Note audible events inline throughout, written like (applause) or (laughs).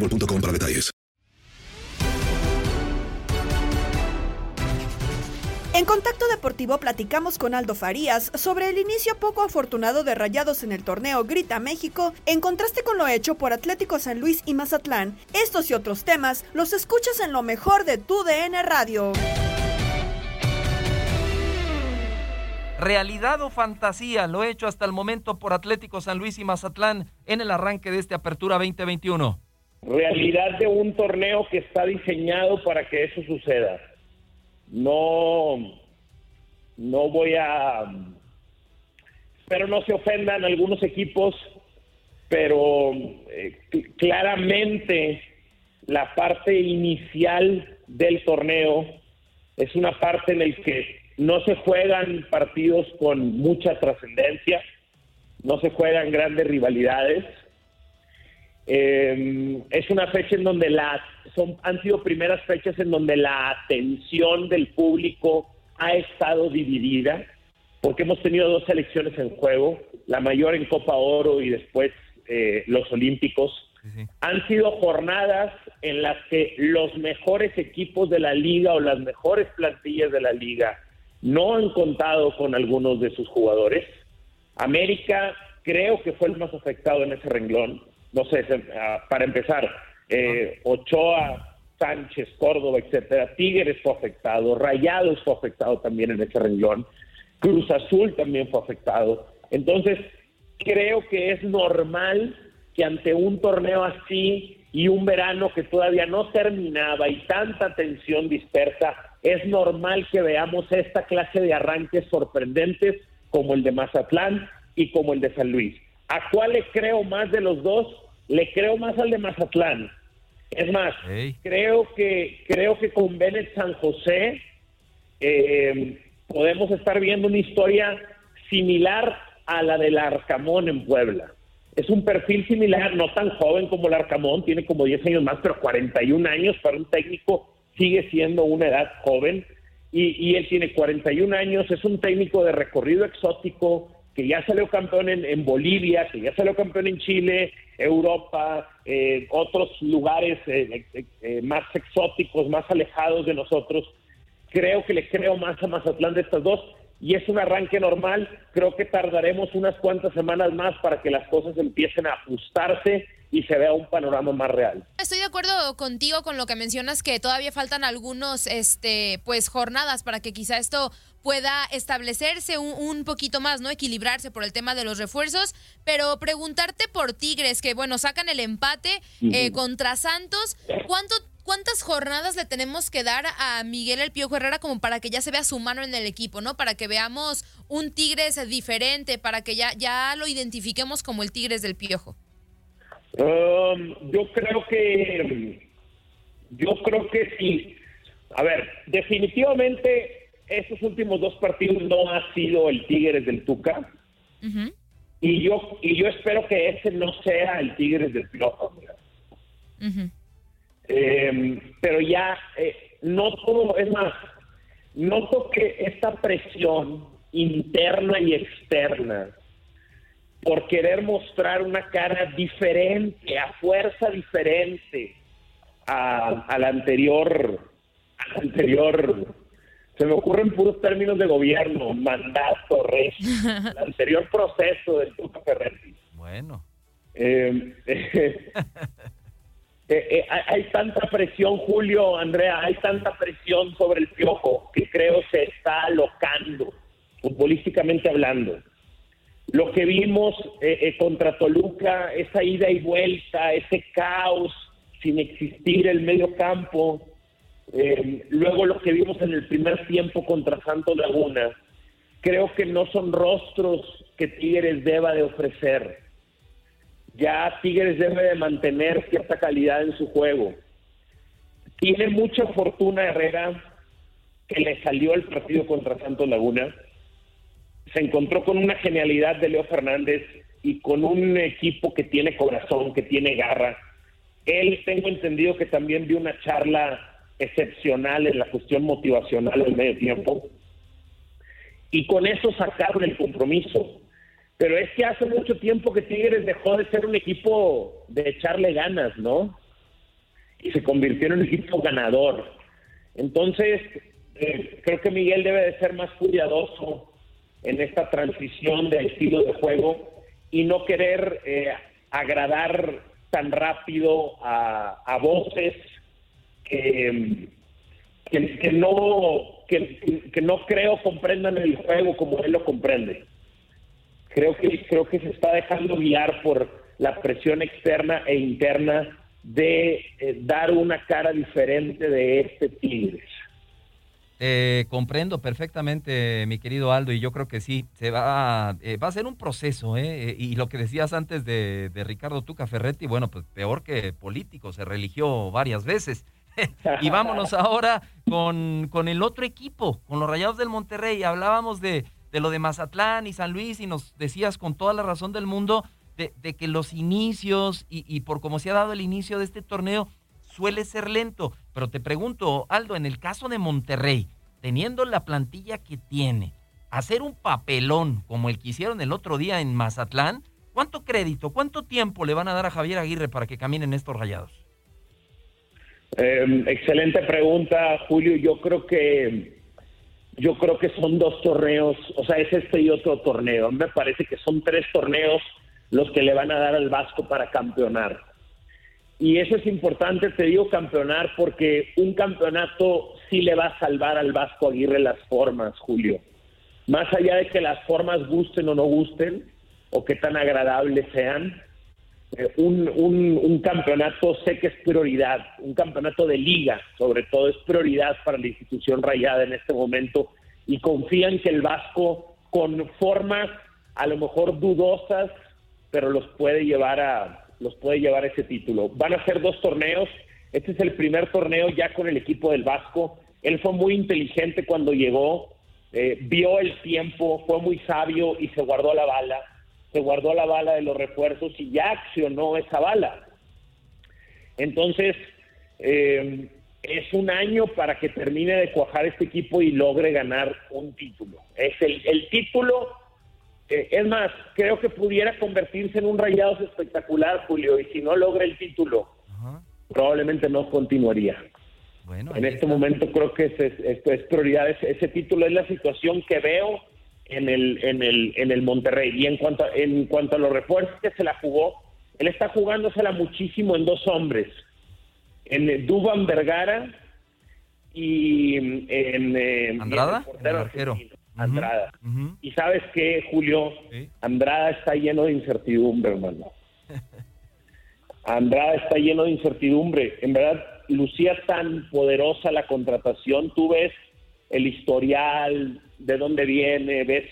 boostmobile.com para detalles. En Contacto Deportivo platicamos con Aldo Farías sobre el inicio poco afortunado de Rayados en el torneo Grita México, en contraste con lo hecho por Atlético San Luis y Mazatlán. Estos y otros temas los escuchas en lo mejor de tu DN Radio. realidad o fantasía lo hecho hasta el momento por Atlético San Luis y Mazatlán en el arranque de esta apertura 2021? Realidad de un torneo que está diseñado para que eso suceda. No, no voy a, espero no se ofendan algunos equipos, pero eh, claramente la parte inicial del torneo es una parte en el que no se juegan partidos con mucha trascendencia, no se juegan grandes rivalidades. Eh, es una fecha en donde las son han sido primeras fechas en donde la atención del público ha estado dividida, porque hemos tenido dos selecciones en juego, la mayor en Copa Oro y después eh, los Olímpicos. Han sido jornadas en las que los mejores equipos de la liga o las mejores plantillas de la liga no han contado con algunos de sus jugadores. América creo que fue el más afectado en ese renglón. No sé, ah, para empezar, eh, Ochoa, Sánchez, Córdoba, etcétera. Tigres fue afectado, Rayados fue afectado también en ese renglón, Cruz Azul también fue afectado. Entonces, creo que es normal que ante un torneo así y un verano que todavía no terminaba y tanta tensión dispersa, es normal que veamos esta clase de arranques sorprendentes como el de Mazatlán y como el de San Luis. ¿A cuál le creo más de los dos? Le creo más al de Mazatlán. Es más, creo que creo que con Bennett San José eh, podemos estar viendo una historia similar a la del Arcamón en Puebla. Es un perfil similar, no tan joven como el Arcamón, tiene como 10 años más, pero 41 años para un técnico sigue siendo una edad joven. Y, y él tiene 41 años, es un técnico de recorrido exótico, que ya salió campeón en, Bolivia, que ya salió campeón en Chile, Europa, eh, otros lugares eh, eh, eh, más exóticos, más alejados de nosotros. Creo que le creo más a Mazatlán de estas dos y es un arranque normal. Creo que tardaremos unas cuantas semanas más para que las cosas empiecen a ajustarse y se vea un panorama más real. Estoy de acuerdo contigo con lo que mencionas que todavía faltan algunos este pues jornadas para que quizá esto pueda establecerse un, poquito más, ¿no? Equilibrarse por el tema de los refuerzos, pero preguntarte por Tigres, que bueno, sacan el empate eh, contra Santos, ¿cuánto ¿cuántas jornadas le tenemos que dar a Miguel El Piojo Herrera como para que ya se vea su mano en el equipo, ¿no? Para que veamos un Tigres diferente, para que ya, ya lo identifiquemos como el Tigres del Piojo. Um, yo creo que yo creo que sí. A ver, definitivamente estos últimos dos partidos no ha sido el Tigres del Tuca. Y yo y yo espero que ese no sea el Tigres del Piojo. Em, pero ya eh, no todo, es más, noto que esta presión interna y externa por querer mostrar una cara diferente, a fuerza diferente a, la anterior, al anterior se me ocurren puros términos de gobierno, mandato, res, el anterior proceso del Tuca Ferretti. Bueno. Eh, (laughs) eh, eh, hay tanta presión, Julio, Andrea, hay tanta presión sobre el piojo que creo se está alocando, futbolísticamente hablando. Lo que vimos contra Toluca, esa ida y vuelta, ese caos sin existir el medio campo, eh, luego lo que vimos en el primer tiempo contra Santos Laguna, creo que no son rostros que Tigres deba de ofrecer. Ya Tigres debe de mantener cierta calidad en su juego. Tiene mucha fortuna Herrera que le salió el partido contra Santos Laguna. Se encontró con una genialidad de Leo Fernández y con un equipo que tiene corazón, que tiene garra. Él tengo entendido que también vio una charla excepcional en la cuestión motivacional del medio tiempo. Y con eso sacaron el compromiso. Pero es que hace mucho tiempo que Tigres dejó de ser un equipo de echarle ganas, ¿no? Y se convirtió en un equipo ganador. Entonces, eh, creo que Miguel debe de ser más cuidadoso en esta transición de estilo de juego y no querer eh, agradar tan rápido a, a voces que, que, no que, no creo comprendan el juego como él lo comprende. Creo que creo que se está dejando guiar por la presión externa e interna de eh, dar una cara diferente de este Tigres. Eh, comprendo perfectamente, mi querido Aldo, y yo creo que sí, se va, eh, va a ser un proceso, ¿eh? Y lo que decías antes de, de Ricardo Tuca Ferretti, bueno, pues peor que político, se religió varias veces. (laughs) y vámonos ahora con, con, el otro equipo, con los Rayados del Monterrey. Hablábamos de, de, lo de Mazatlán y San Luis y nos decías con toda la razón del mundo de, de que los inicios y, y, por cómo se ha dado el inicio de este torneo suele ser lento. Pero te pregunto, Aldo, en el caso de Monterrey, teniendo la plantilla que tiene, hacer un papelón como el que hicieron el otro día en Mazatlán, ¿cuánto crédito, cuánto tiempo le van a dar a Javier Aguirre para que caminen estos rayados? Eh, excelente pregunta, Julio. Yo creo que yo creo que son dos torneos, o sea, es este y otro torneo. Me parece que son tres torneos los que le van a dar al Vasco para campeonar. Y eso es importante, te digo campeonar, porque un campeonato sí le va a salvar al Vasco Aguirre las formas, Julio. Más allá de que las formas gusten o no gusten, o que tan agradables sean, eh, un, un, campeonato sé que es prioridad, un campeonato de liga, sobre todo, es prioridad para la institución rayada en este momento y confían que el Vasco, con formas a lo mejor dudosas, pero los puede llevar a los puede llevar ese título. Van a ser dos torneos. Este es el primer torneo ya con el equipo del Vasco. Él fue muy inteligente cuando llegó, eh, vio el tiempo, fue muy sabio y se guardó la bala se guardó la bala de los refuerzos y ya accionó esa bala. Entonces, eh, es un año para que termine de cuajar este equipo y logre ganar un título. Es el, título, eh, es más, creo que pudiera convertirse en un rayados espectacular, Julio, y si no logra el título, probablemente no continuaría. Bueno, en este momento creo que es, es, prioridad, ese título es la situación que veo en el, en el, en el Monterrey. Y en cuanto, a, en cuanto a los refuerzos que se la jugó, él está jugándosela muchísimo en dos hombres, en Duban Vergara y en, eh, ¿Andrada? el El arquero. Andrada. Y sabes qué, Julio, Sí. Andrada está lleno de incertidumbre, hermano. (laughs) Andrada está lleno de incertidumbre. En verdad, lucía tan poderosa la contratación. Tú ves el historial, de dónde viene, ves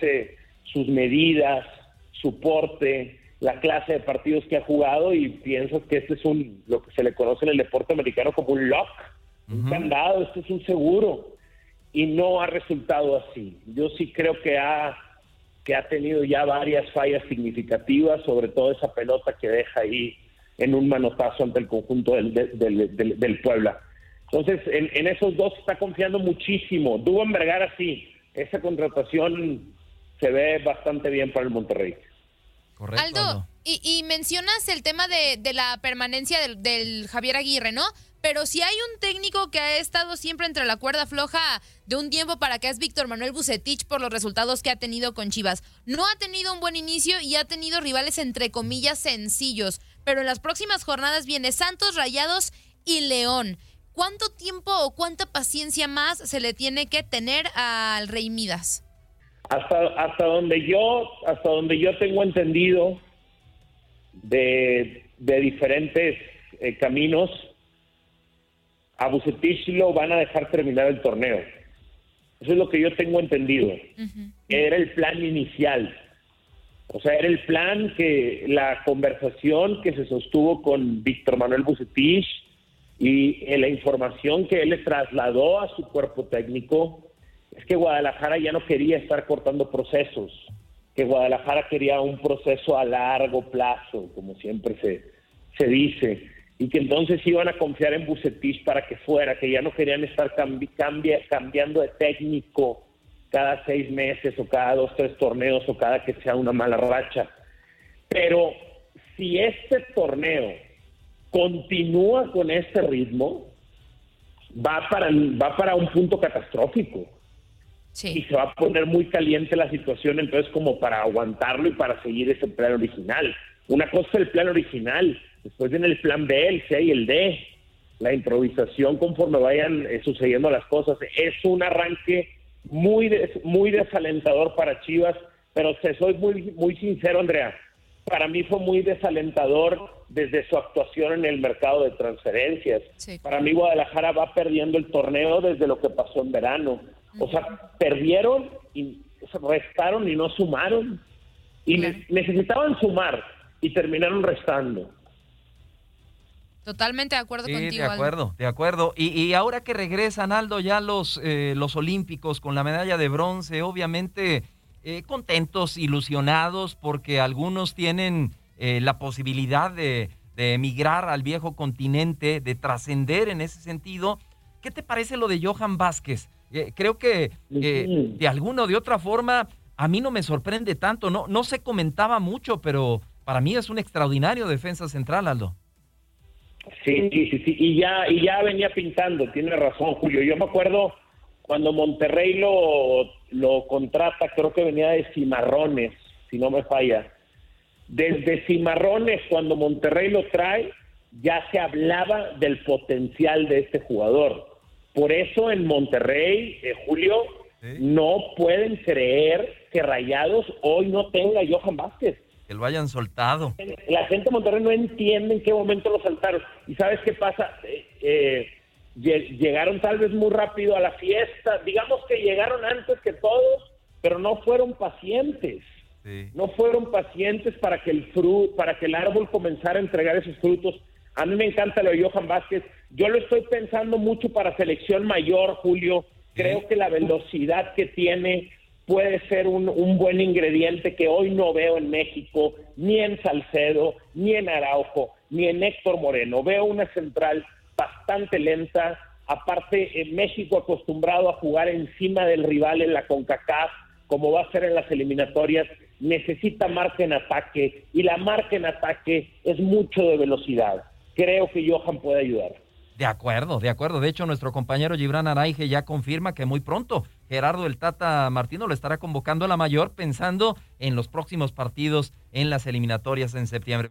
sus medidas, su porte, la clase de partidos que ha jugado y piensas que este es un lo que se le conoce en el deporte americano como un lock, un candado, este es un seguro y no ha resultado así. Yo sí creo que ha que ha tenido ya varias fallas significativas, sobre todo esa pelota que deja ahí en un manotazo ante el conjunto del, del, del- del Puebla. Entonces, en, en esos dos está confiando muchísimo. Duban Vergara sí, esa contratación se ve bastante bien para el Monterrey. Correcto. Aldo, y, y mencionas el tema de, de la permanencia del, del Javier Aguirre, ¿no? Pero si hay un técnico que ha estado siempre entre la cuerda floja de un tiempo para acá es Víctor Manuel Bucetich por los resultados que ha tenido con Chivas. No ha tenido un buen inicio y ha tenido rivales entre comillas sencillos, pero en las próximas jornadas viene Santos, Rayados y León. ¿Cuánto tiempo o cuánta paciencia más se le tiene que tener al Rey Midas? Hasta, hasta donde yo, hasta donde yo tengo entendido de, de diferentes eh, caminos, a Bucetich lo van a dejar terminar el torneo. Eso es lo que yo tengo entendido. Era el plan inicial. O sea, era el plan que la conversación que se sostuvo con Víctor Manuel Bucetich y eh, la información que él le trasladó a su cuerpo técnico es que Guadalajara ya no quería estar cortando procesos, que Guadalajara quería un proceso a largo plazo, como siempre se, se dice, y que entonces iban a confiar en Bucetich para que fuera, que ya no querían estar cambi- cambia- cambiando de técnico cada seis meses o cada dos, tres torneos o cada que sea una mala racha. Pero si este torneo continúa con este ritmo, va para, va para un punto catastrófico y se va a poner muy caliente la situación entonces como para aguantarlo y para seguir ese plan original. Una cosa es el plan original, después viene el plan B, el C y el D. La improvisación conforme vayan eh, sucediendo las cosas. Es un arranque muy des- muy desalentador para Chivas, pero te soy muy muy sincero, Andrea. Para mí fue muy desalentador desde su actuación en el mercado de transferencias. Para mí Guadalajara va perdiendo el torneo desde lo que pasó en verano. O sea, perdieron y restaron y no sumaron. Y ne- necesitaban sumar y terminaron restando. Totalmente de acuerdo Sí, contigo. de Aldo. acuerdo, de acuerdo. Y, y ahora que regresan, Aldo, ya los, eh, los Olímpicos con la medalla de bronce, obviamente eh, contentos, ilusionados, porque algunos tienen eh, la posibilidad de, de emigrar al viejo continente, de trascender en ese sentido. ¿Qué te parece lo de Johan Vázquez? Eh, creo que eh, de alguna o de otra forma a mí no me sorprende tanto, no, no se comentaba mucho, pero para mí es un extraordinario defensa central, Aldo. Sí, sí, sí, sí, y ya, y ya venía pintando, tiene razón Julio. Yo me acuerdo cuando Monterrey lo, lo contrata, creo que venía de Cimarrones, si no me falla. Desde Cimarrones, cuando Monterrey lo trae, ya se hablaba del potencial de este jugador. Por eso en Monterrey, eh, Julio, no pueden creer que Rayados hoy no tenga a Johan Vázquez. Que lo hayan soltado. La gente de Monterrey no entiende en qué momento lo saltaron. ¿Y sabes qué pasa? Eh, eh, llegaron tal vez muy rápido a la fiesta. Digamos que llegaron antes que todos, pero no fueron pacientes. No fueron pacientes para que el fru para que el árbol comenzara a entregar esos frutos. A mí me encanta lo de Johan Vázquez. Yo lo estoy pensando mucho para selección mayor, Julio. Creo que la velocidad que tiene puede ser un, un buen ingrediente que hoy no veo en México, ni en Salcedo, ni en Araujo, ni en Héctor Moreno. Veo una central bastante lenta. Aparte, en México acostumbrado a jugar encima del rival en la CONCACAF, como va a ser en las eliminatorias, necesita marca en ataque y la marca en ataque es mucho de velocidad. Creo que Johan puede ayudar. De acuerdo, de acuerdo. De hecho, nuestro compañero Gibran Araige ya confirma que muy pronto Gerardo el Tata Martino lo estará convocando a la mayor pensando en los próximos partidos en las eliminatorias en septiembre.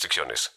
restricciones.